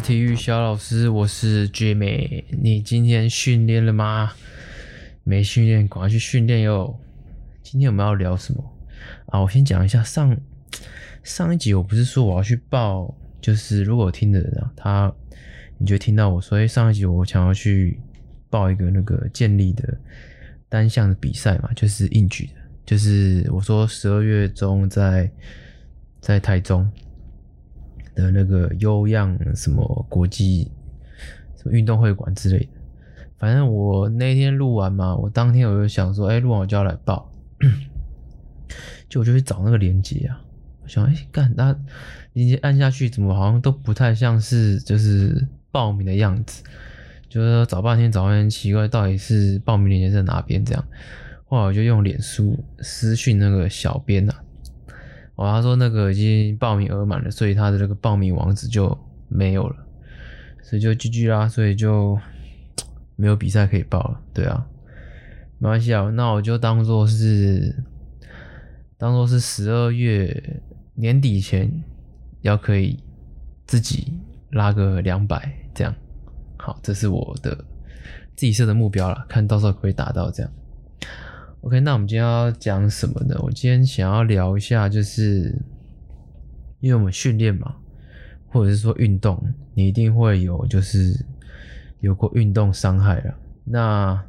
体育小老师，我是 Jimmy。你今天训练了吗？没训练，赶快去训练哟。今天我们要聊什么啊？我先讲一下上上一集，我不是说我要去报，就是如果听的人啊，他你就听到我说，哎，上一集我想要去报一个那个健力的单项的比赛嘛，就是硬举的，就是我说十二月中在在台中。的那个优漾什么国际什么运动会馆之类的，反正我那天录完嘛，我当天我就想说，哎、录完我就要来报，就我就去找那个链接啊，我想，哎、干，那链接按下去，怎么好像都不太像是就是报名的样子，就是说找半天找半天，奇怪，到底是报名链接在哪边？这样，后来我就用脸书私讯那个小编啊。哦，他说那个已经报名额满了，所以他的那个报名网址就没有了，所以就 GG 啦，所以就没有比赛可以报了。对啊，没关系啊，那我就当做是当做是十二月年底前要可以自己拉个两百这样。好，这是我的自己设的目标了，看到时候可以达到这样。OK，那我们今天要讲什么呢？我今天想要聊一下，就是因为我们训练嘛，或者是说运动，你一定会有就是有过运动伤害了。那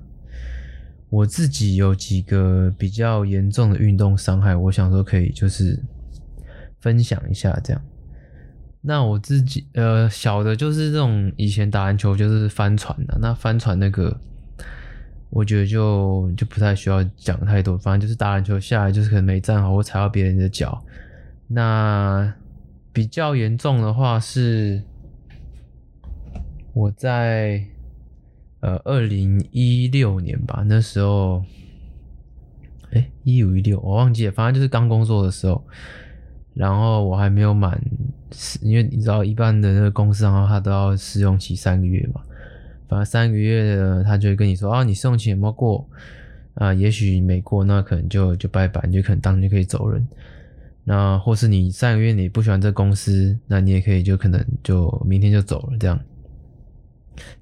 我自己有几个比较严重的运动伤害，我想说可以就是分享一下这样。那我自己呃小的就是这种以前打篮球就是翻船的，那翻船那个。我觉得就就不太需要讲太多，反正就是打篮球下来，就是可能没站好或踩到别人的脚。那比较严重的话是，我在呃二零一六年吧，那时候，哎一五一六我忘记了，反正就是刚工作的时候，然后我还没有满，因为你知道一般的那个公司然后他都要试用期三个月嘛。反正三个月的，他就会跟你说啊，你试用期没过啊？也许没过，那可能就就拜拜，你就可能当天就可以走人。那或是你三个月你不喜欢这公司，那你也可以就可能就明天就走了，这样。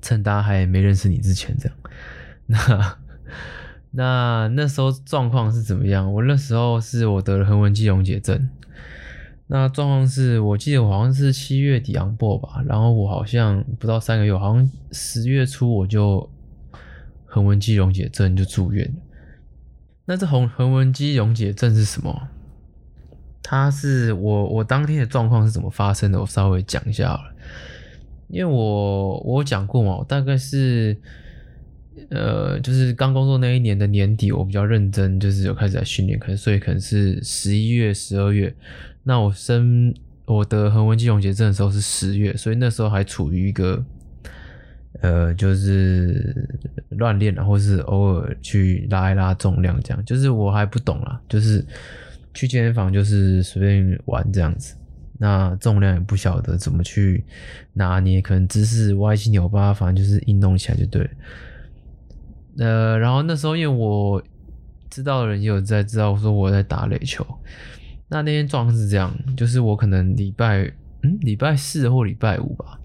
趁大家还没认识你之前，这样。那那那时候状况是怎么样？我那时候是我得了横纹肌溶解症。那状况是我记得我好像是七月底 on board 吧，然后我好像不到三个月，好像十月初我就横纹肌溶解症就住院。那这横横纹肌溶解症是什么？它是我我当天的状况是怎么发生的？我稍微讲一下了，因为我我讲过嘛，大概是呃就是刚工作那一年的年底，我比较认真，就是有开始在训练，可能所以可能是十一月、十二月。那我生我得横纹肌溶解症的时候是十月，所以那时候还处于一个呃，就是乱练啊，或是偶尔去拉一拉重量这样，就是我还不懂啦，就是去健身房就是随便玩这样子，那重量也不晓得怎么去拿捏，可能姿势歪七扭八，反正就是运动起来就对。呃，然后那时候因为我知道的人也有在知道说我在打垒球。那那天状况是这样，就是我可能礼拜嗯礼拜四或礼拜五吧，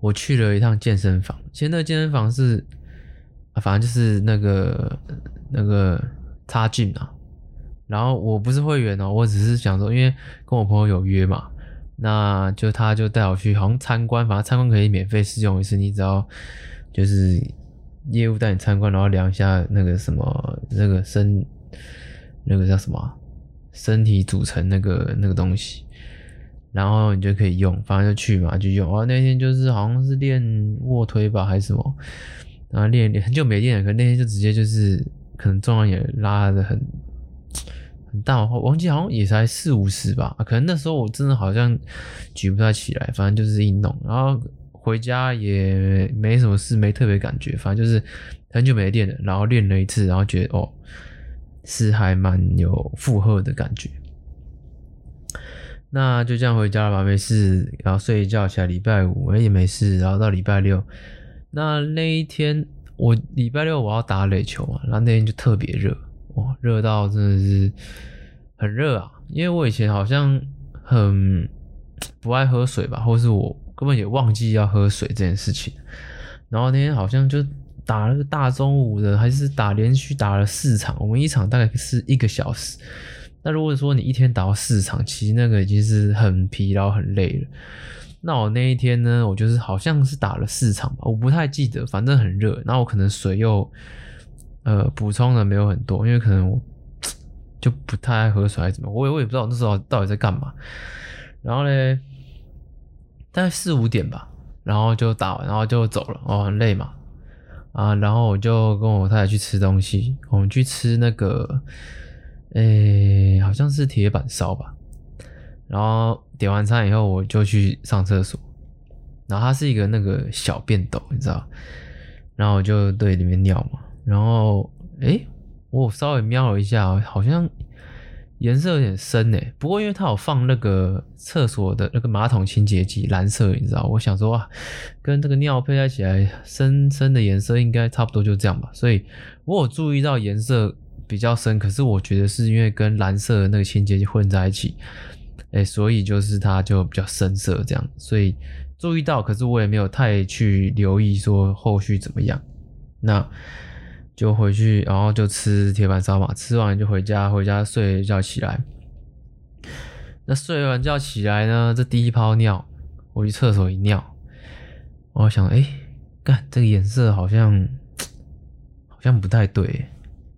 我去了一趟健身房。其实那健身房是，反正就是那个那个插进啊。然后我不是会员哦，我只是想说，因为跟我朋友有约嘛，那就他就带我去，好像参观，反正参观可以免费试用一次，你只要就是业务带你参观，然后量一下那个什么那个身那个叫什么。身体组成那个那个东西，然后你就可以用，反正就去嘛，就用。哦，那天就是好像是练卧推吧，还是什么，然后练练很久没练了，可那天就直接就是可能重量也拉得很很大，我忘记好像也才四五十吧，可能那时候我真的好像举不太起来，反正就是一弄，然后回家也没什么事，没特别感觉，反正就是很久没练了，然后练了一次，然后觉得哦。是还蛮有负荷的感觉，那就这样回家了吧，没事，然后睡一觉起来，礼拜五哎也没事，然后到礼拜六，那那一天我礼拜六我要打垒球嘛，然后那天就特别热，哇，热到真的是很热啊，因为我以前好像很不爱喝水吧，或是我根本也忘记要喝水这件事情。然后那天好像就打了个大中午的，还是打连续打了四场，我们一场大概是一个小时。那如果说你一天打到四场，其实那个已经是很疲劳、很累了。那我那一天呢，我就是好像是打了四场吧，我不太记得，反正很热。然后我可能水又呃补充的没有很多，因为可能我就不太爱喝水还是怎么，我也我也不知道那时候到底在干嘛。然后呢，大概四五点吧。然后就打完，然后就走了。哦，很累嘛，啊，然后我就跟我太太去吃东西。我们去吃那个，诶，好像是铁板烧吧。然后点完餐以后，我就去上厕所。然后它是一个那个小便斗，你知道？然后我就对里面尿嘛。然后，诶，我稍微瞄了一下，好像。颜色有点深诶，不过因为它有放那个厕所的那个马桶清洁剂，蓝色，你知道？我想说啊，跟这个尿配在一起来，深深的颜色应该差不多就这样吧。所以我有注意到颜色比较深，可是我觉得是因为跟蓝色的那个清洁剂混在一起，诶，所以就是它就比较深色这样。所以注意到，可是我也没有太去留意说后续怎么样。那。就回去，然后就吃铁板烧嘛，吃完就回家，回家睡一觉起来。那睡完觉起来呢，这第一泡尿，我去厕所一尿，我想，哎，干这个颜色好像 好像不太对，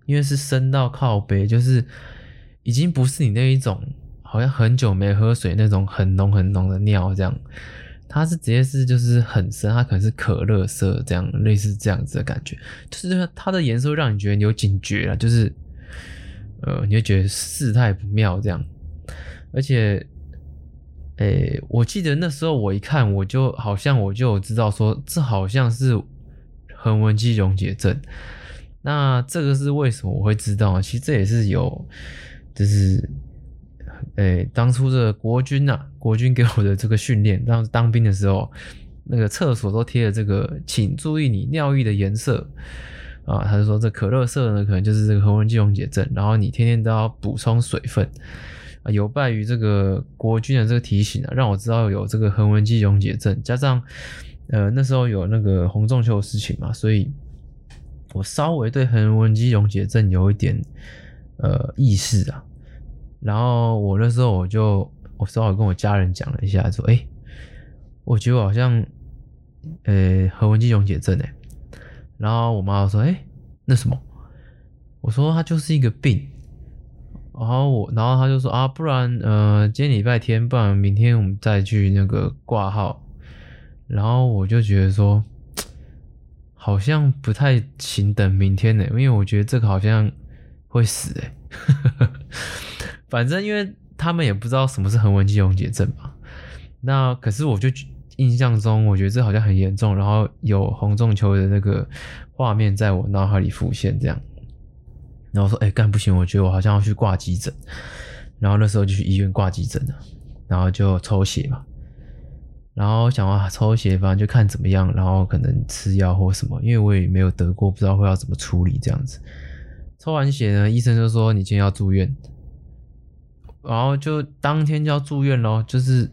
因为是深到靠北，就是已经不是你那一种，好像很久没喝水那种很浓很浓的尿这样。它是直接是就是很深，它可能是可乐色这样，类似这样子的感觉，就是它的颜色会让你觉得你有警觉了，就是呃，你会觉得事态不妙这样。而且，诶、我记得那时候我一看，我就好像我就知道说，这好像是横纹肌溶解症。那这个是为什么我会知道？其实这也是有，就是。诶、欸，当初这国军呐、国军给我的这个训练，当时当兵的时候，那个厕所都贴了这个，请注意你尿液的颜色啊。他就说这可乐色呢，可能就是这个横纹肌溶解症，然后你天天都要补充水分啊。有拜于这个国军的这个提醒啊，让我知道有这个横纹肌溶解症，加上呃那时候有那个洪仲丘的事情嘛，所以我稍微对横纹肌溶解症有一点呃意识啊。然后我那时候我就我稍微跟我家人讲了一下，说：“哎，我觉得我好像，呃，横纹肌溶解症哎。”然后我妈说：“哎，那什么？”我说：“它就是一个病。”然后我，然后他就说：“啊，不然呃，今天礼拜天，不然明天我们再去那个挂号。”然后我就觉得说，好像不太行，等明天呢，因为我觉得这个好像会死哎。反正因为他们也不知道什么是横纹肌溶解症嘛，那可是我就印象中，我觉得这好像很严重，然后有红肿球的那个画面在我脑海里浮现，这样，然后说，哎，干不行，我觉得我好像要去挂急诊，然后那时候就去医院挂急诊了，然后就抽血嘛，然后想啊，抽血反正就看怎么样，然后可能吃药或什么，因为我也没有得过，不知道会要怎么处理这样子。抽完血呢，医生就说你今天要住院。然后就当天就要住院咯，就是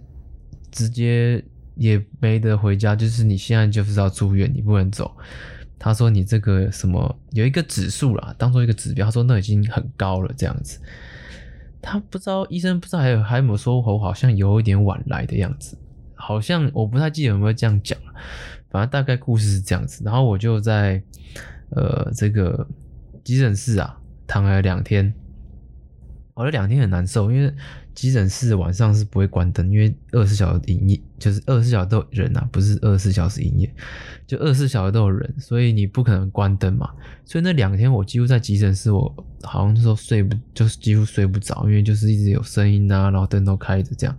直接也没得回家，就是你现在就是要住院，你不能走。他说你这个什么有一个指数啦，当做一个指标，他说那已经很高了这样子。他不知道医生不知道还有还有没有说我好像有一点晚来的样子，好像我不太记得有没有这样讲，反正大概故事是这样子。然后我就在呃这个急诊室啊躺了两天。我这两天很难受，因为急诊室晚上是不会关灯，因为二十四小时营业，就是二十四小时都有人啊，不是二十四小时营业，就二十四小时都有人，所以你不可能关灯嘛。所以那两天我几乎在急诊室，我好像说睡不，就是几乎睡不着，因为就是一直有声音啊，然后灯都开着这样。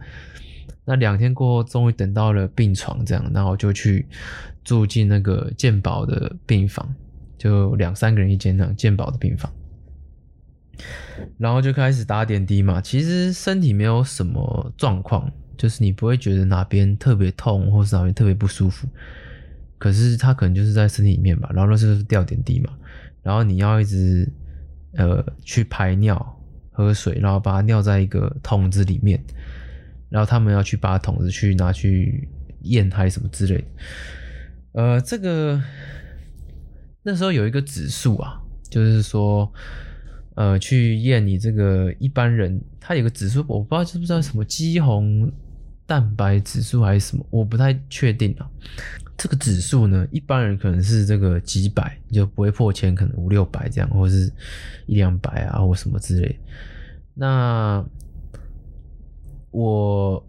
那两天过后，终于等到了病床这样，然后就去住进那个健保的病房，就两三个人一间那健保的病房。然后就开始打点滴嘛，其实身体没有什么状况，就是你不会觉得哪边特别痛，或是哪边特别不舒服。可是它可能就是在身体里面吧，然后那时候是吊点滴嘛，然后你要一直呃去排尿、喝水，然后把它尿在一个桶子里面，然后他们要去把桶子去拿去验还是什么之类的。呃，这个那时候有一个指数啊，就是说，呃，去验你这个一般人，他有个指数，我不知道知不知道什么肌红蛋白指数还是什么，我不太确定啊。这个指数呢，一般人可能是这个几百，就不会破千，可能五六百这样，或是一两百啊，或什么之类。那我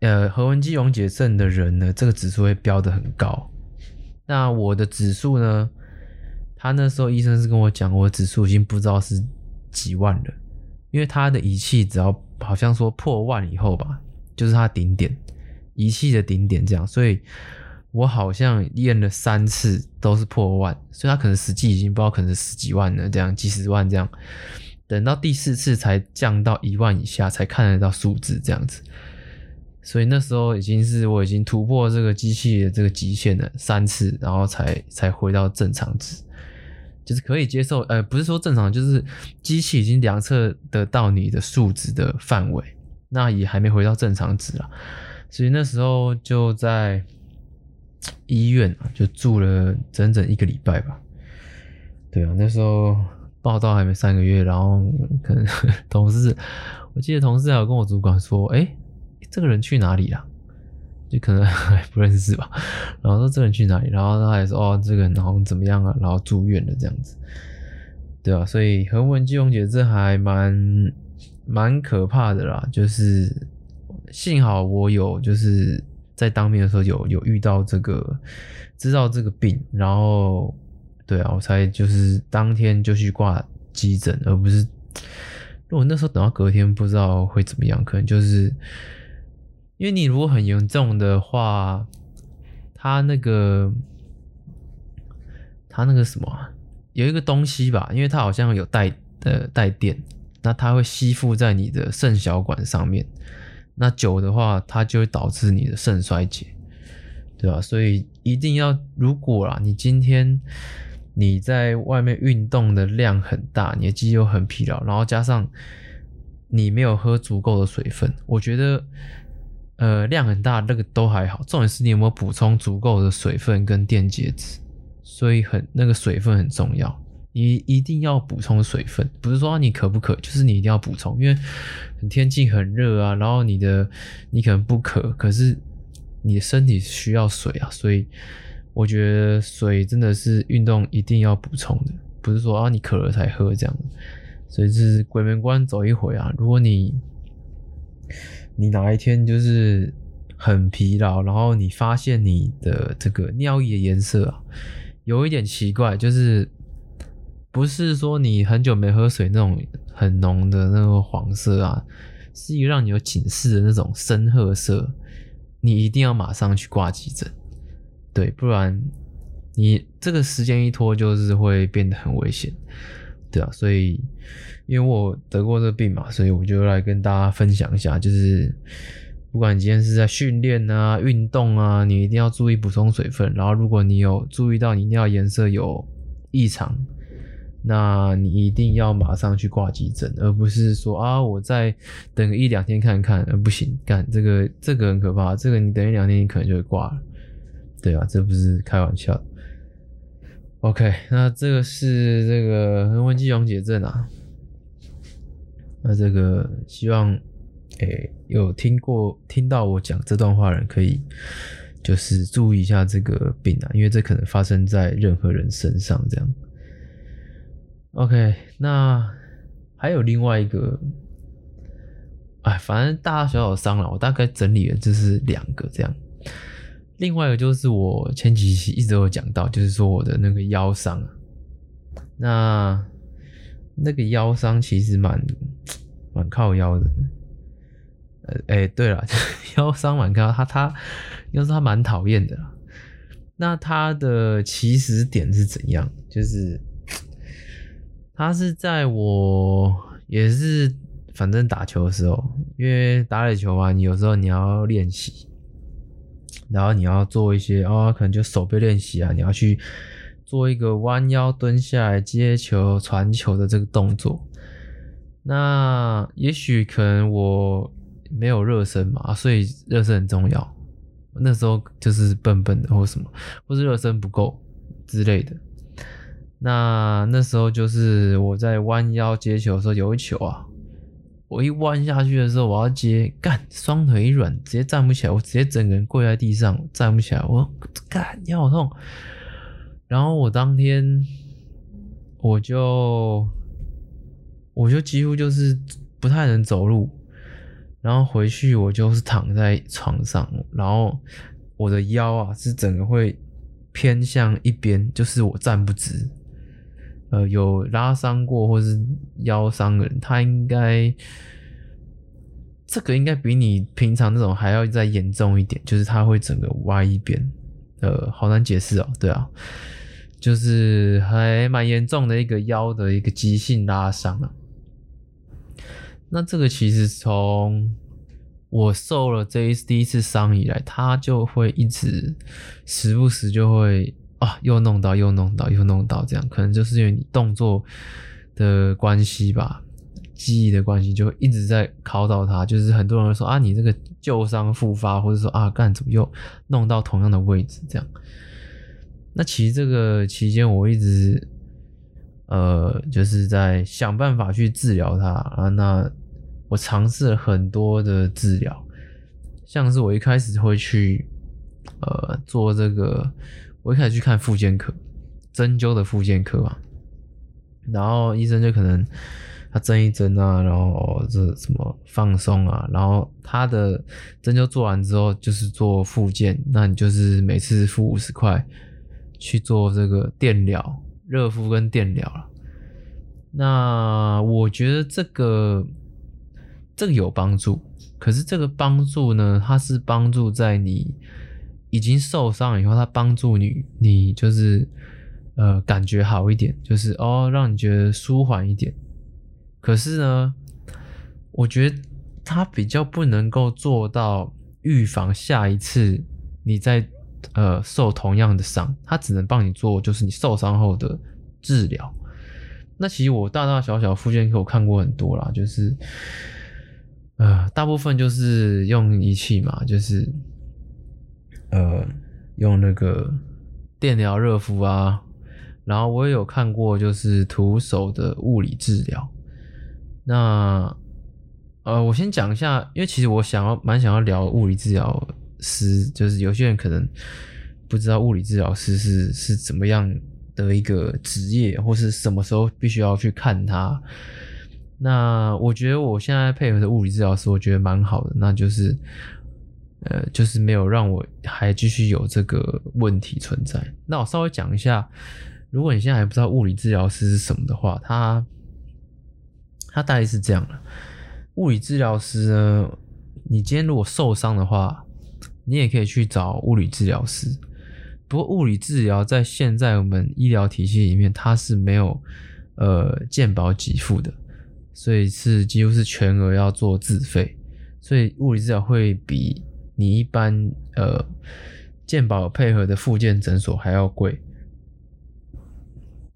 呃，横纹肌溶解症的人呢，这个指数会标得很高。那我的指数呢，他那时候医生是跟我讲，我指数已经不知道是几万了，因为他的仪器只要好像说破万以后吧，就是他顶点，仪器的顶点这样，所以。我好像验了三次都是破万，所以他可能实际已经不知道可能十几万了，这样几十万这样，等到第四次才降到一万以下，才看得到数字这样子。所以那时候已经是我已经突破这个机器的这个极限了三次，然后才才回到正常值，就是可以接受。呃，不是说正常，就是机器已经量测得到你的数值的范围，那也还没回到正常值啊。所以那时候就在。医院啊，就住了整整一个礼拜吧。对啊，那时候报道还没三个月，然后可能 同事，我记得同事还有跟我主管说：“哎、这个人去哪里了？”就可能还 不认识吧。然后说这人去哪里，然后他还说：“哦，这个人好像怎么样啊？”然后住院了这样子。对啊，所以横纹肌溶解这还蛮蛮可怕的啦。就是幸好我有就是。在当面的时候有有遇到这个，知道这个病，然后对啊，我才就是当天就去挂急诊，而不是如果那时候等到隔天，不知道会怎么样，可能就是因为你如果很严重的话，他那个他那个什么有一个东西吧，因为它好像有带呃带电，那它会吸附在你的肾小管上面。那久的话，它就会导致你的肾衰竭，对吧？所以一定要，如果啦，你今天你在外面运动的量很大，你的肌肉很疲劳，然后加上你没有喝足够的水分，我觉得，呃，量很大那个都还好，重点是你有没有补充足够的水分跟电解质，所以很那个水分很重要。你一定要补充水分，不是说你渴不渴，就是你一定要补充，因为天气很热啊，然后你的你可能不渴，可是你的身体需要水啊，所以我觉得水真的是运动一定要补充的，不是说啊你渴了才喝这样，所以是鬼门关走一回啊。如果你你哪一天就是很疲劳，然后你发现你的这个尿液的颜色啊有一点奇怪，就是。不是说你很久没喝水那种很浓的那个黄色啊，是一个让你有警示的那种深褐色，你一定要马上去挂急诊，对，不然你这个时间一拖就是会变得很危险，对啊，所以因为我得过这个病嘛，所以我就来跟大家分享一下，就是不管你今天是在训练啊、运动啊，你一定要注意补充水分，然后如果你有注意到你尿颜色有异常。那你一定要马上去挂急诊，而不是说啊，我再等个一两天看看，呃，不行，干这个这个很可怕，这个你等一两天你可能就会挂了，对啊，这不是开玩笑。OK，那这个是这个横纹肌溶解症啊，那这个希望诶、有听过听到我讲这段话的人可以就是注意一下这个病啊，因为这可能发生在任何人身上这样。OK，那还有另外一个，哎，反正大大小小伤了，我大概整理了就是两个这样。另外一个就是我前几期一直有讲到，就是说我的那个腰伤。那那个腰伤其实蛮蛮靠腰的。呃，哎，对了，腰伤蛮靠他，他要是他蛮讨厌的。那他的起始点是怎样？就是。他是在我也是，反正打球的时候，因为打垒球嘛，你有时候你要练习，然后你要做一些哦，可能就手背练习啊，你要去做一个弯腰蹲下来接球、传球的这个动作。那也许可能我没有热身嘛，所以热身很重要。那时候就是笨笨的或什么，或是热身不够之类的。那那时候就是我在弯腰接球的时候，有一球啊，我一弯下去的时候，我要接，干，双腿一软，直接站不起来，我直接整个人跪在地上，站不起来，我干，腰痛。然后我当天我就我就几乎就是不太能走路，然后回去我就是躺在床上，然后我的腰啊是整个会偏向一边，就是我站不直。呃，有拉伤过或是腰伤的人，他应该这个应该比你平常那种还要再严重一点，就是他会整个歪一边。呃，好难解释哦，对啊，就是还蛮严重的一个腰的一个急性拉伤啊。那这个其实从我受了这一第一次伤以来，他就会一直时不时就会。啊，又弄到，又弄到，又弄到，这样可能就是因为你动作的关系吧，记忆的关系，就一直在考到他。就是很多人说啊，你这个旧伤复发，或者说啊，干怎么又弄到同样的位置这样。那其实这个期间，我一直呃，就是在想办法去治疗它啊。那我尝试了很多的治疗，像是我一开始会去呃做这个。我一开始去看复健科，针灸的复健科嘛，然后医生就可能他针一针啊，然后这什么放松啊，然后他的针灸做完之后就是做复健，那你就是每次付五十块去做这个电疗、热敷跟电疗了。那我觉得这个这个有帮助，可是这个帮助呢，它是帮助在你。已经受伤以后，他帮助你，你就是呃感觉好一点，就是哦让你觉得舒缓一点。可是呢，我觉得他比较不能够做到预防下一次你再呃受同样的伤，他只能帮你做就是你受伤后的治疗。那其实我大大小小复健科我看过很多啦，就是呃大部分就是用仪器嘛，就是。呃，用那个电疗热敷啊，然后我也有看过，就是徒手的物理治疗。那呃，我先讲一下，因为其实我想要蛮想要聊物理治疗师，就是有些人可能不知道物理治疗师是是怎么样的一个职业，或是什么时候必须要去看他。那我觉得我现在配合的物理治疗师，我觉得蛮好的，那就是。呃，就是没有让我还继续有这个问题存在。那我稍微讲一下，如果你现在还不知道物理治疗师是什么的话，他他大概是这样的：物理治疗师呢，你今天如果受伤的话，你也可以去找物理治疗师。不过物理治疗在现在我们医疗体系里面，它是没有呃健保给付的，所以是几乎是全额要做自费，所以物理治疗会比。你一般呃，健保配合的复健诊所还要贵，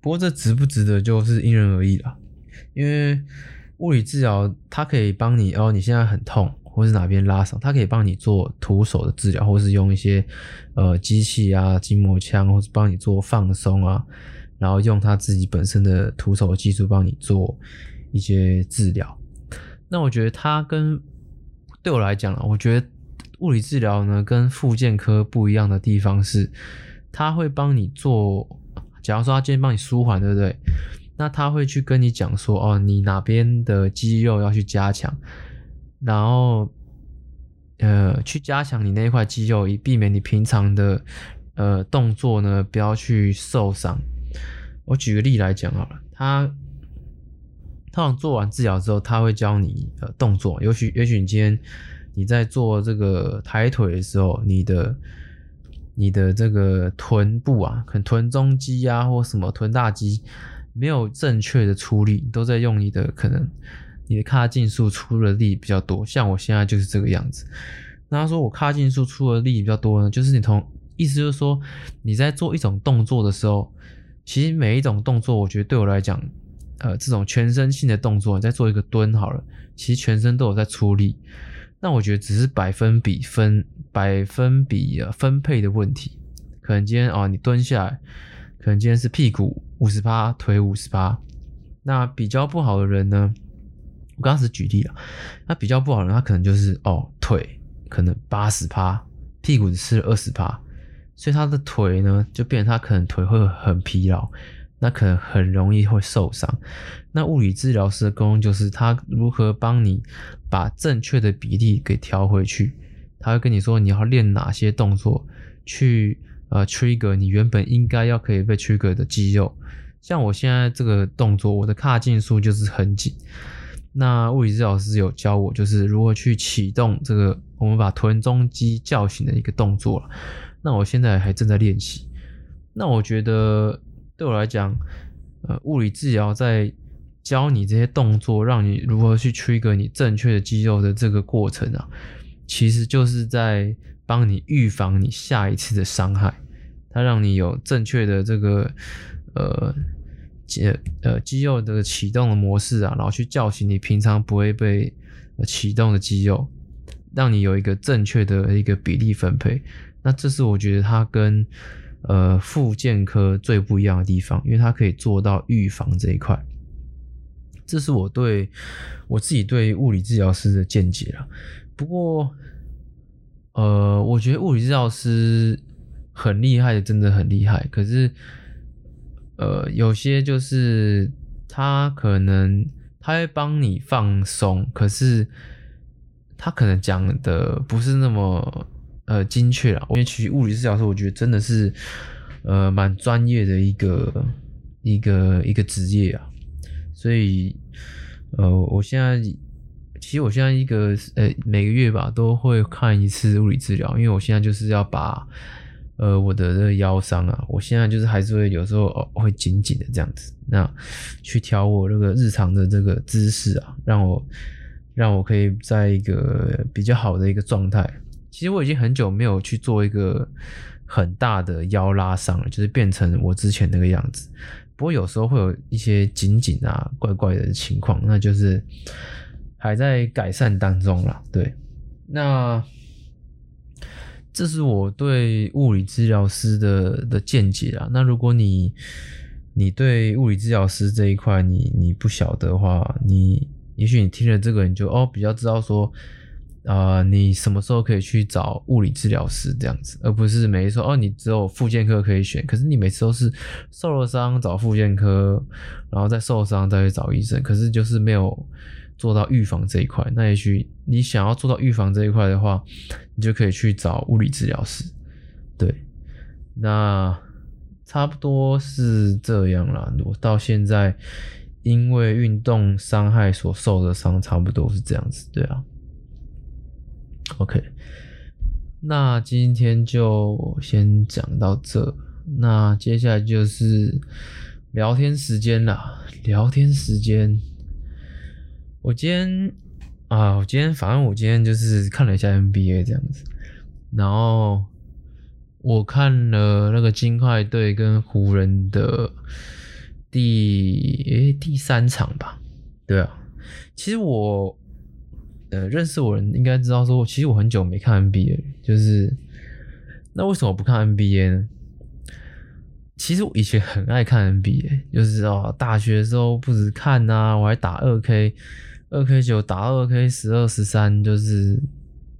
不过这值不值得就是因人而异啦。因为物理治疗它可以帮你哦，你现在很痛或是哪边拉伤，它可以帮你做徒手的治疗，或是用一些呃机器啊、筋膜枪，或是帮你做放松啊，然后用他自己本身的徒手技术帮你做一些治疗。那我觉得它跟对我来讲啊，我觉得。物理治疗呢，跟复健科不一样的地方是，他会帮你做，假如说他今天帮你舒缓，对不对？那他会去跟你讲说，哦，你哪边的肌肉要去加强，然后，呃，去加强你那一块肌肉，以避免你平常的，呃，动作呢不要去受伤。我举个例来讲好了，他，他做完治疗之后，他会教你呃动作，也许也许你今天。你在做这个抬腿的时候，你的你的这个臀部啊，可能臀中肌啊，或什么臀大肌没有正确的出力，都在用你的可能你的髂胫束出的力比较多。像我现在就是这个样子。那他说我髂胫束出的力比较多呢，就是你同意思就是说你在做一种动作的时候，其实每一种动作，我觉得对我来讲，呃，这种全身性的动作，你在做一个蹲好了，其实全身都有在出力。那我觉得只是百分比分百分比分配的问题。可能今天啊，你蹲下来，可能今天是屁股五十趴，腿五十趴。那比较不好的人呢？我刚刚是举例了，那比较不好的人，他可能就是哦，腿可能八十趴，屁股只吃了二十趴，所以他的腿呢，就变成他可能腿会很疲劳，那可能很容易会受伤。那物理治疗师的功用就是他如何帮你把正确的比例给调回去，他会跟你说你要练哪些动作去。呃，trigger 你原本应该要可以被 trigger 的肌肉，像我现在这个动作，我的髂胫束就是很紧。那物理治疗师有教我，就是如何去启动这个我们把臀中肌叫醒的一个动作。那我现在还正在练习。那我觉得对我来讲，呃，物理治疗在教你这些动作，让你如何去 trigger 你正确的肌肉的这个过程啊，其实就是在。帮你预防你下一次的伤害，它让你有正确的这个呃肌呃肌肉的启动的模式啊，然后去叫醒你平常不会被启动的肌肉，让你有一个正确的一个比例分配。那这是我觉得它跟呃复健科最不一样的地方，因为它可以做到预防这一块。这是我对我自己对物理治疗师的见解了。不过。呃，我觉得物理治疗师很厉害的，真的很厉害。可是，呃，有些就是他可能他会帮你放松，可是他可能讲的不是那么呃精确啊。因为其实物理治疗师，我觉得真的是呃蛮专业的一个一个一个职业啊。所以，呃，我现在。其实我现在一个呃每个月吧都会看一次物理治疗，因为我现在就是要把呃我的这个腰伤啊，我现在就是还是会有时候哦会紧紧的这样子，那去调我这个日常的这个姿势啊，让我让我可以在一个比较好的一个状态。其实我已经很久没有去做一个很大的腰拉伤了，就是变成我之前那个样子。不过有时候会有一些紧紧啊怪怪的情况，那就是。还在改善当中啦，对，那这是我对物理治疗师的的见解啦。那如果你你对物理治疗师这一块你你不晓得的话，你也许你听了这个你就哦比较知道说、呃，你什么时候可以去找物理治疗师这样子，而不是每次说哦你只有复健科可以选，可是你每次都是受了伤找复健科，然后再受伤再去找医生，可是就是没有。做到预防这一块，那也许你想要做到预防这一块的话，你就可以去找物理治疗师。对，那差不多是这样啦。我到现在因为运动伤害所受的伤，差不多是这样子。对啊。OK，那今天就先讲到这。那接下来就是聊天时间啦，聊天时间。我今天啊，我今天反正我今天就是看了一下 NBA 这样子，然后我看了那个金块队跟湖人的第诶、第三场吧，对啊，其实我呃认识我人应该知道说，其实我很久没看 NBA，就是那为什么不看 NBA 呢？其实我以前很爱看 NBA，就是哦大学的时候不止看呐、我还打二 K。二 K 九打二 K 十二十三，就是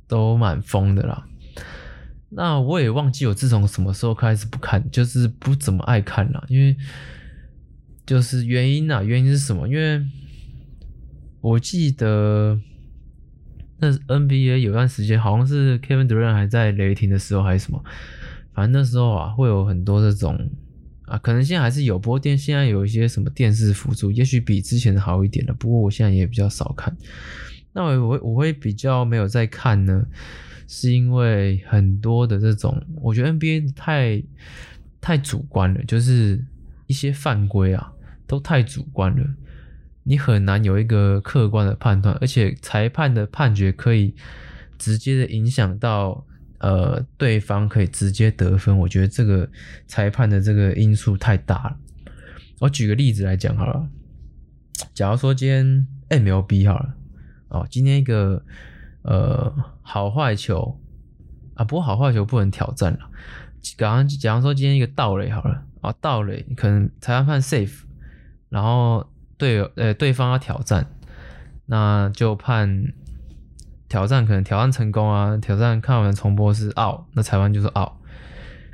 都蛮疯的啦。那我也忘记我自从什么时候开始不看，就是不怎么爱看了。因为就是原因啊，原因是什么？因为我记得那 NBA 有段时间好像是 Kevin Durant 还在雷霆的时候还是什么，反正那时候啊会有很多这种。啊，可能现在还是有，不过电现在有一些什么电视辅助，也许比之前好一点了。不过我现在也比较少看。那我我我会比较没有在看呢，是因为很多的这种，我觉得 NBA 太太主观了，就是一些犯规啊都太主观了，你很难有一个客观的判断，而且裁判的判决可以直接的影响到。呃，对方可以直接得分，我觉得这个裁判的这个因素太大了。我举个例子来讲好了，假如说今天 MLB 好了，哦，今天一个呃好坏球啊。不过好坏球不能挑战了。假如假如说今天一个盗垒好了啊，盗垒可能裁判判 safe，然后对呃对方要挑战，那就判挑战可能挑战成功啊，挑战看完重播是拗那裁判就是拗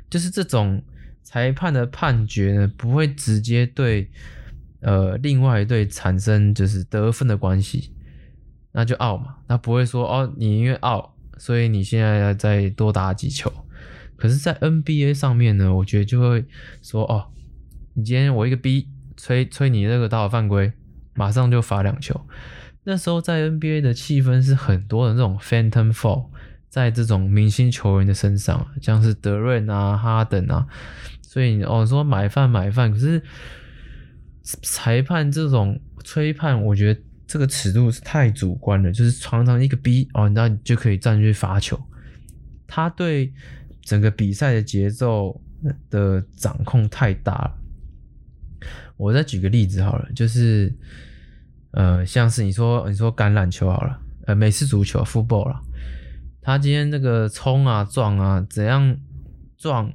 就是这种裁判的判决呢，不会直接对呃另外一队产生就是得分的关系，那就拗嘛，那不会说哦你因为拗所以你现在要再多打几球。可是，在 NBA 上面呢，我觉得就会说哦，你今天我一个 B 吹吹你那个打法犯规，马上就罚两球。那时候在 NBA 的气氛是很多的这种 Phantom Fall，在这种明星球员的身上，像是德润啊、哈登啊，所以哦说买饭买饭，可是裁判这种吹判，我觉得这个尺度是太主观了，就是常常一个 B 哦，那你就可以站去罚球，他对。整个比赛的节奏的掌控太大了。我再举个例子好了，就是呃，像是你说你说橄榄球好了，呃，美式足球 football 啦，他今天那个冲啊撞啊怎样撞？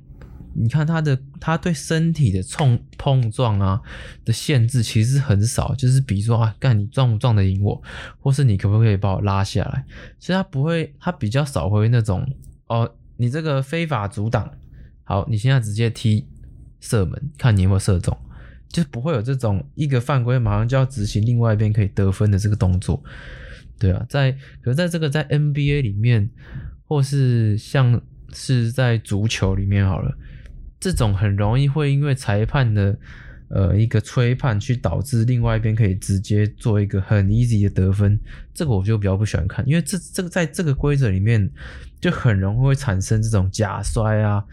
你看他的他对身体的冲碰撞啊的限制其实很少，就是比如说啊，干你撞不撞得赢我，或是你可不可以把我拉下来？所以他不会，他比较少会那种哦。你这个非法阻挡，好，你现在直接踢射门，看你有没有射中，就不会有这种一个犯规马上就要执行，另外一边可以得分的这个动作，对啊，在可是在这个在 NBA 里面，或是像是在足球里面好了，这种很容易会因为裁判的。呃，一个吹判去导致另外一边可以直接做一个很 easy 的得分，这个我就比较不喜欢看，因为这这个在这个规则里面就很容易会产生这种假摔啊，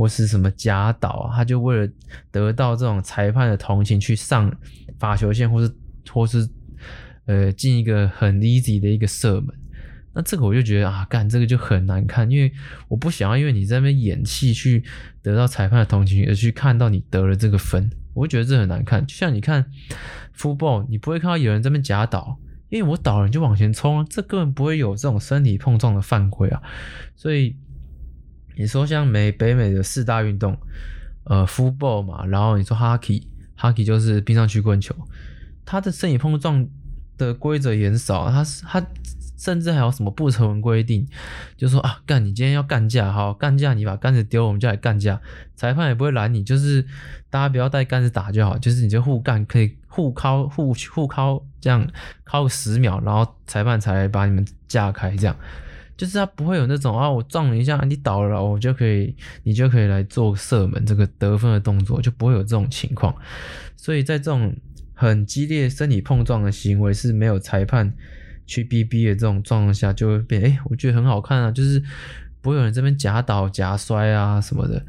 或是什么假倒啊，他就为了得到这种裁判的同情去上罚球线，或是或是呃进一个很 easy 的一个射门，那这个我就觉得啊，干这个就很难看，因为我不想要因为你在那边演戏去得到裁判的同情，而去看到你得了这个分。我觉得这很难看，就像你看 football，你不会看到有人在那边假倒，因为我倒了你就往前冲啊，这根本不会有这种身体碰撞的犯规啊。所以你说像美北美的四大运动，呃，football 嘛，然后你说 hockey，hockey 就是冰上曲棍球，它的身体碰撞的规则也很少，它是它。甚至还有什么不成文规定，就说啊，干你今天要干架，好干架，你把杆子丢，我们就来干架，裁判也不会拦你，就是大家不要带杆子打就好，就是你就互干，可以互敲互互敲，这样敲个十秒，然后裁判才把你们架开，这样就是他不会有那种啊，我撞你一下，你倒了，我就可以，你就可以来做射门这个得分的动作，就不会有这种情况，所以在这种很激烈身体碰撞的行为是没有裁判。去逼逼的这种状况下，就会变，哎、我觉得很好看啊，就是不会有人这边假倒假摔啊什么的。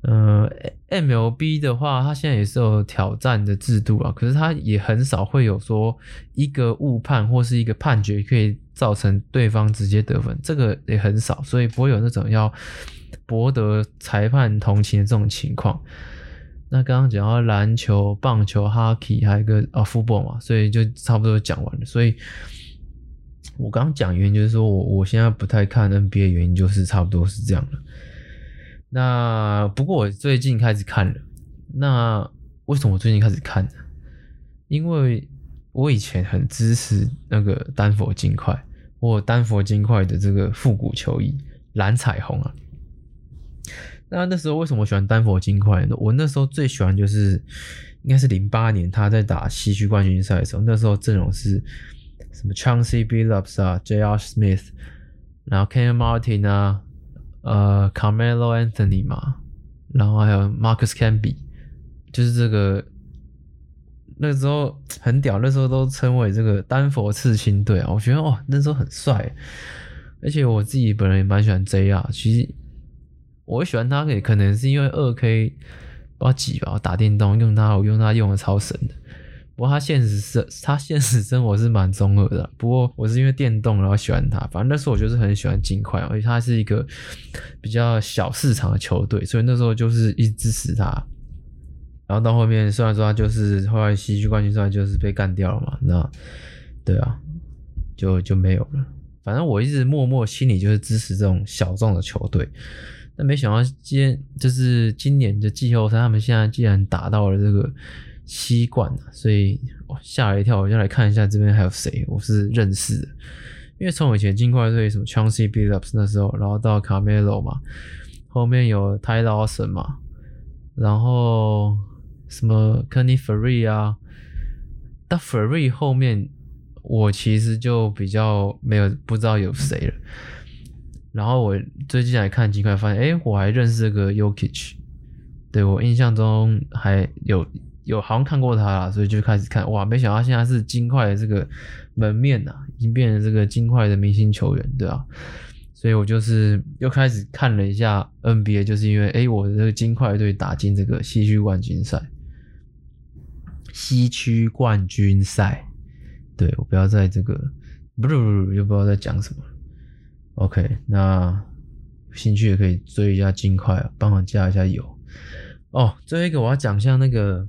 呃，MLB 的话，它现在也是有挑战的制度啊，可是它也很少会有说一个误判或是一个判决可以造成对方直接得分，这个也很少，所以不会有那种要博得裁判同情的这种情况。那刚刚讲到篮球、棒球、Hockey，还有一个啊 Football 嘛，所以就差不多讲完了，所以。我刚刚讲原因就是说我我现在不太看 NBA，原因就是差不多是这样了。那不过我最近开始看了。那为什么我最近开始看呢？因为我以前很支持那个丹佛金块，我有丹佛金块的这个复古球衣蓝彩虹啊。那那时候为什么喜欢丹佛金块呢？我那时候最喜欢就是应该是零八年他在打西区冠军赛的时候，那时候阵容是。什么？Chancy Billups 啊，J.R. Smith，然后 Ken Martin 啊，呃，Carmelo Anthony 嘛，然后还有 Marcus Camby，就是这个那时候很屌，那时候都称为这个丹佛刺青队啊。我觉得哦，那时候很帅，而且我自己本人也蛮喜欢 J.R. 其实我喜欢他，也可能是因为二 K 不知道几吧，我打电动用他，我用他用的超神的。不过他现实生，他现实生活是蛮中二的。不过我是因为电动然后喜欢他，反正那时候我就是很喜欢金块，而且他是一个比较小市场的球队，所以那时候就是一直支持他。然后到后面虽然说他就是后来西区冠军赛就是被干掉了嘛，那对啊，就就没有了。反正我一直默默心里就是支持这种小众的球队。但没想到今天就是今年的季后赛，他们现在竟然打到了这个七冠，所以吓了一跳。我就来看一下这边还有谁，我是认识的。因为从以前金块队什么 Chauncey Billups 那时候，然后到 Carmelo 嘛，后面有 Ty Lawson 嘛，然后什么 Kenny Free 啊，到 Free 后面我其实就比较没有不知道有谁了。然后我最近来看金块，发现哎，我还认识这个 y o k i c h 对，我印象中还有有好像看过他啦，所以就开始看，哇，没想到现在是金块的这个门面呐、已经变成这个金块的明星球员，对啊，所以我就是又开始看了一下 NBA，就是因为哎，我的这个金块队打进这个西区冠军赛，西区冠军赛，对，我不要在这个不是不是，又不知道在讲什么。OK，那有兴趣也可以追一下金块，帮忙加一下油哦。最后一个我要讲一下那个，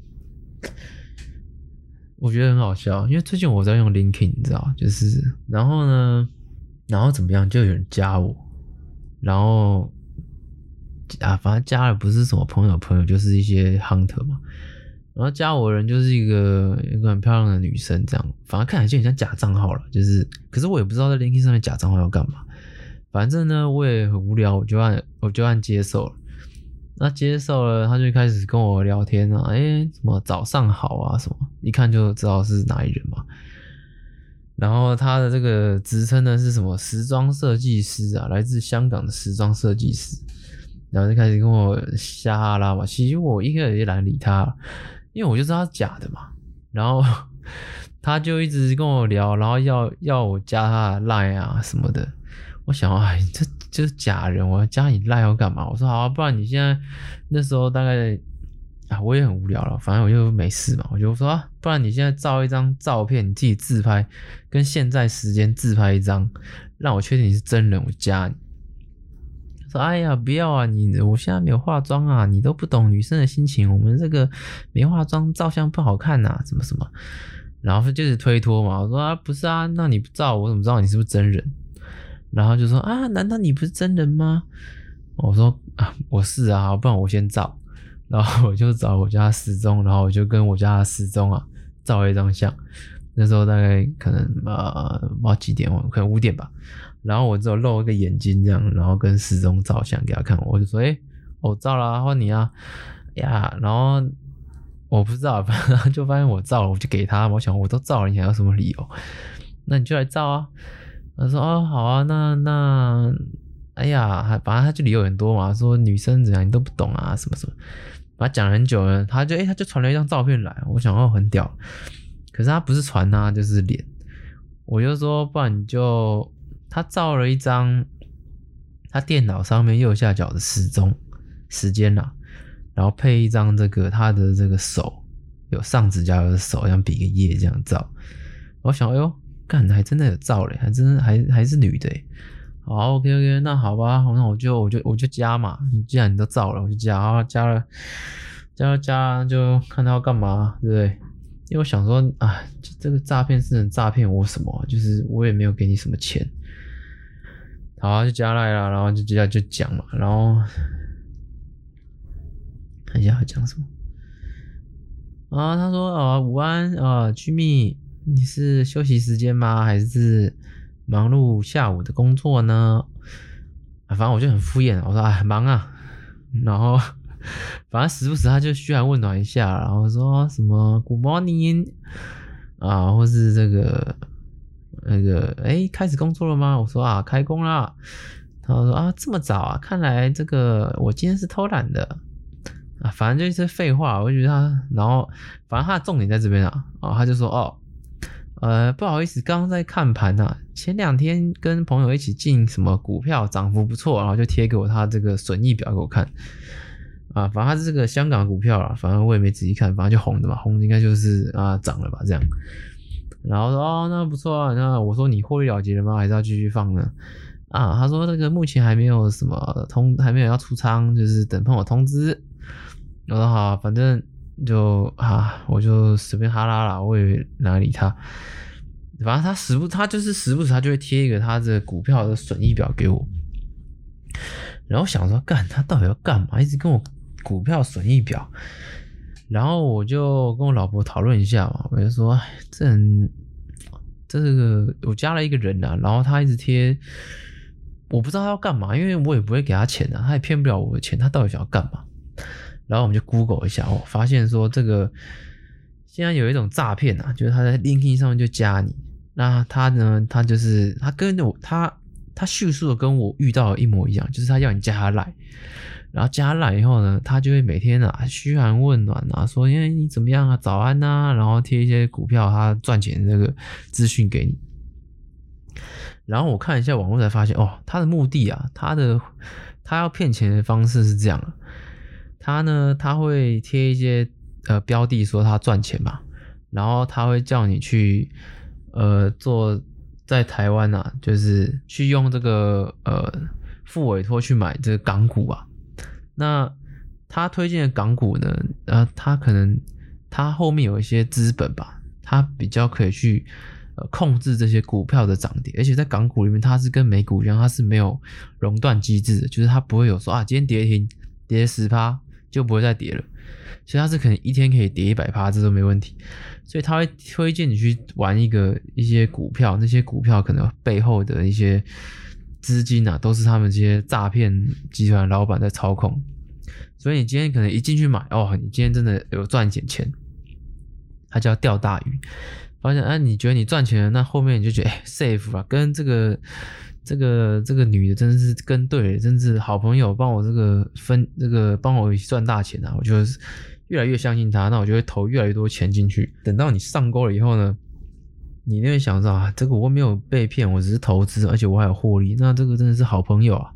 我觉得很好笑，因为最近我在用 Linkin，你知道，就是然后呢，然后怎么样，就有人加我，然后啊，反正加了不是什么朋友朋友，就是一些 hunter 嘛。然后加我的人就是一个一个很漂亮的女生，这样，反而看起来就很像假账号了，就是，可是我也不知道在 l i n k i n 上面假账号要干嘛。反正呢，我也很无聊，我就按我就按接受了。那接受了，他就开始跟我聊天啊，哎，什么早上好啊，什么，一看就知道是哪一人嘛。然后他的这个职称呢是什么？时装设计师啊，来自香港的时装设计师。然后就开始跟我瞎哈拉嘛。其实我一开始也懒理他，因为我就知道他是假的嘛。然后他就一直跟我聊，然后要要我加他的 line 啊什么的。我想，哎，这就是假人，我要加你赖要干嘛？我说好啊，不然你现在那时候大概啊，我也很无聊了，反正我就没事嘛，我就说啊，不然你现在照一张照片，你自己自拍，跟现在时间自拍一张，让我确定你是真人，我加你。说哎呀，不要啊，你我现在没有化妆啊，你都不懂女生的心情，我们这个没化妆照相不好看呐，什么什么，然后就是推脱嘛，我说啊，不是啊，那你不照我怎么知道你是不是真人？然后就说啊，难道你不是真人吗？我说啊，我是啊，不然我先照。然后我就找我家时钟，然后我就跟我家的时钟啊照了一张相。那时候大概可能呃不知道几点，可能五点吧。然后我只有露一个眼睛这样，然后跟时钟照相给他看。我就说，哎，我照了啊，换你啊呀。然后我不知道，反正就发现我照了，我就给他。我想我都照了，你还有什么理由？那你就来照啊。他说：“哦，好啊，那那，哎呀，还反正他就理由很多嘛，说女生怎样你都不懂啊，什么什么，反正讲了很久了，他就哎，他就传了一张照片来，我想哦，很屌，可是他不是传啊，就是脸，我就说，不然你就他照了一张他电脑上面右下角的时钟时间啦，然后配一张这个他的这个手有上指甲油的手，像比个耶这样照，我想，哎呦。”干，还真的有照嘞，还真还还是女的。好，OK OK，那好吧，那我就我就我就加嘛。既然你都照了，我就加啊，加了，加了加，就看他要干嘛，对不对？因为我想说啊，这个诈骗是能诈骗我什么？就是我也没有给你什么钱。好啊，就加来了，然后就接下来就讲嘛，然后看一下他讲什么啊？他说啊，午安啊，居密。你是休息时间吗？还是忙碌下午的工作呢？反正我就很敷衍，我说哎，忙啊。然后反正时不时他就嘘寒问暖一下，然后说什么 Good morning 啊，或是这个那个哎，开始工作了吗？我说啊，开工啦。他说啊，这么早啊？看来这个我今天是偷懒的。啊，反正就一些废话。我就觉得他，然后反正他的重点在这边啊，啊，他就说哦。呃，不好意思，刚刚在看盘呐。前两天跟朋友一起进什么股票，涨幅不错，然后就贴给我他这个损益表给我看。啊，反正他是这个香港股票啦，反正我也没仔细看，反正就红的嘛，红的应该就是啊涨了吧这样。然后说哦，那不错啊。那我说你获利了结了吗？还是要继续放呢？啊，他说那个目前还没有什么通，还没有要出仓，就是等朋友通知。我说好，反正。就啊，我就随便哈拉啦，我也懒得理他。反正他时不，他就是时不时他就会贴一个他的股票的损益表给我。然后想说，干他到底要干嘛？一直跟我股票损益表。然后我就跟我老婆讨论一下嘛，我就说，这人，这个我加了一个人啊，然后他一直贴，我不知道他要干嘛，因为我也不会给他钱啊，他也骗不了我的钱，他到底想要干嘛？然后我们就 Google 一下，我发现说这个现在有一种诈骗啊，就是他在 LinkedIn 上面就加你，那他呢，他就是他跟着我他。他叙述的跟我遇到的一模一样，就是他要你加他赖，然后加了以后呢，他就会每天啊嘘寒问暖啊，说因为你怎么样啊，早安呐、然后贴一些股票他赚钱的那个资讯给你。然后我看一下网络才发现，哦，他的目的啊，他的他要骗钱的方式是这样，他呢他会贴一些呃标的说他赚钱嘛，然后他会叫你去呃做。在台湾啊，就是去用这个呃复委托去买这个港股啊。那他推荐的港股呢，呃，他可能他后面有一些资本吧，他比较可以去呃控制这些股票的涨跌。而且在港股里面，它是跟美股一样，它是没有熔断机制的，就是它不会有说啊，今天跌停跌十趴就不会再跌了。其实它是可能一天可以跌一百趴，这都没问题。所以他会推荐你去玩一个一些股票，那些股票可能背后的一些资金啊，都是他们这些诈骗集团老板在操控。所以你今天可能一进去买，哦，你今天真的有赚点钱，他就要钓大鱼。发现，哎、啊，你觉得你赚钱了，那后面你就觉得，，safe 啊，跟这个这个这个女的真是跟对了，真是好朋友，帮我这个分这个帮我赚大钱啊，我觉得。越来越相信他，那我就会投越来越多钱进去。等到你上钩了以后呢，你那边想着啊，这个我没有被骗，我只是投资，而且我还有获利，那这个真的是好朋友啊！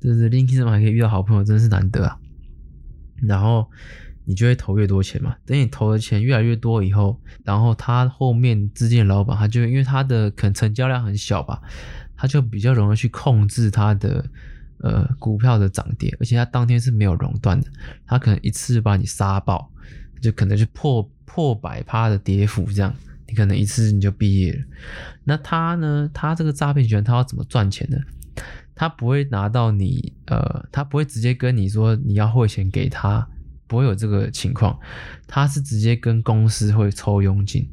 就是 l i n k i n 上还可以遇到好朋友，真的是难得啊。然后你就会投越多钱嘛。等你投的钱越来越多以后，然后他后面资金的老板，他就因为他的可能成交量很小吧，他就比较容易去控制他的。呃，股票的涨跌，而且他当天是没有熔断的，他可能一次就把你杀爆，就可能就破破百趴的跌幅这样，你可能一次你就毕业了。那他呢？他这个诈骗集团他要怎么赚钱呢？他不会拿到你，呃，他不会直接跟你说你要汇钱给他，不会有这个情况，他是直接跟公司会抽佣金，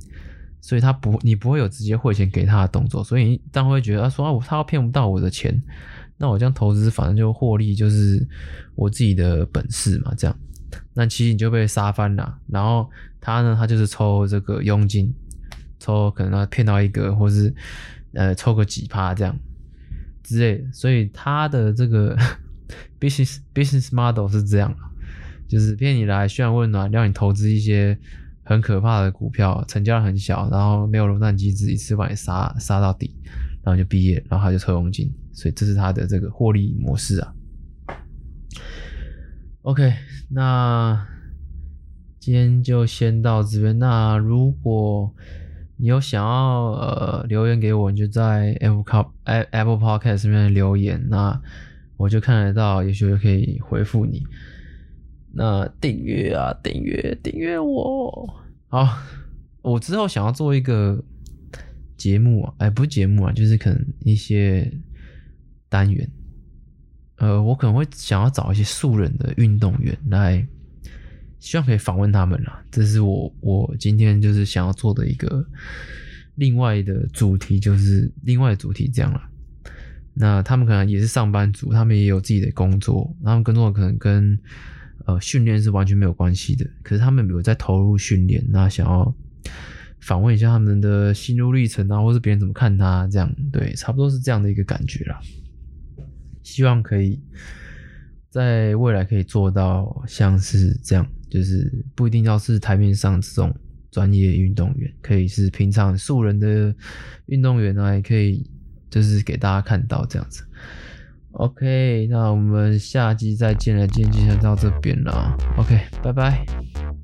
所以他不，你不会有直接汇钱给他的动作，所以你当会觉得他说啊，我他骗不到我的钱。那我这样投资，反正就获利，就是我自己的本事嘛。这样，那其实你就被杀翻了。然后他呢，他就是抽这个佣金，抽可能他骗到一个，或是呃抽个几趴这样之类的。所以他的这个 business business model 是这样，就是骗你来嘘寒问暖，让你投资一些很可怕的股票，成交量很小，然后没有熔断机制，一次把你杀杀到底。然后就毕业，然后他就抽佣金，所以这是他的这个获利模式啊。OK，那今天就先到这边。那如果你有想要呃留言给我，你就在 Apple Apple Podcast 上面留言，那我就看得到，也许就可以回复你。那订阅啊，订阅订阅我。好，我之后想要做一个。节目啊，哎，不是节目啊，就是可能一些单元，呃，我可能会想要找一些素人的运动员来，希望可以访问他们啦。这是我我今天就是想要做的一个另外的主题，就是另外主题这样啦。那他们可能也是上班族，他们也有自己的工作，他们工作可能跟呃训练是完全没有关系的，可是他们有在投入训练，那想要。访问一下他们的心路历程啊，或是别人怎么看他，这样对，差不多是这样的一个感觉啦。希望可以在未来可以做到像是这样，就是不一定要是台面上这种专业运动员，可以是平常素人的运动员啊，也可以就是给大家看到这样子。OK，那我们下集再见了，今天就先到这边了。OK，拜拜。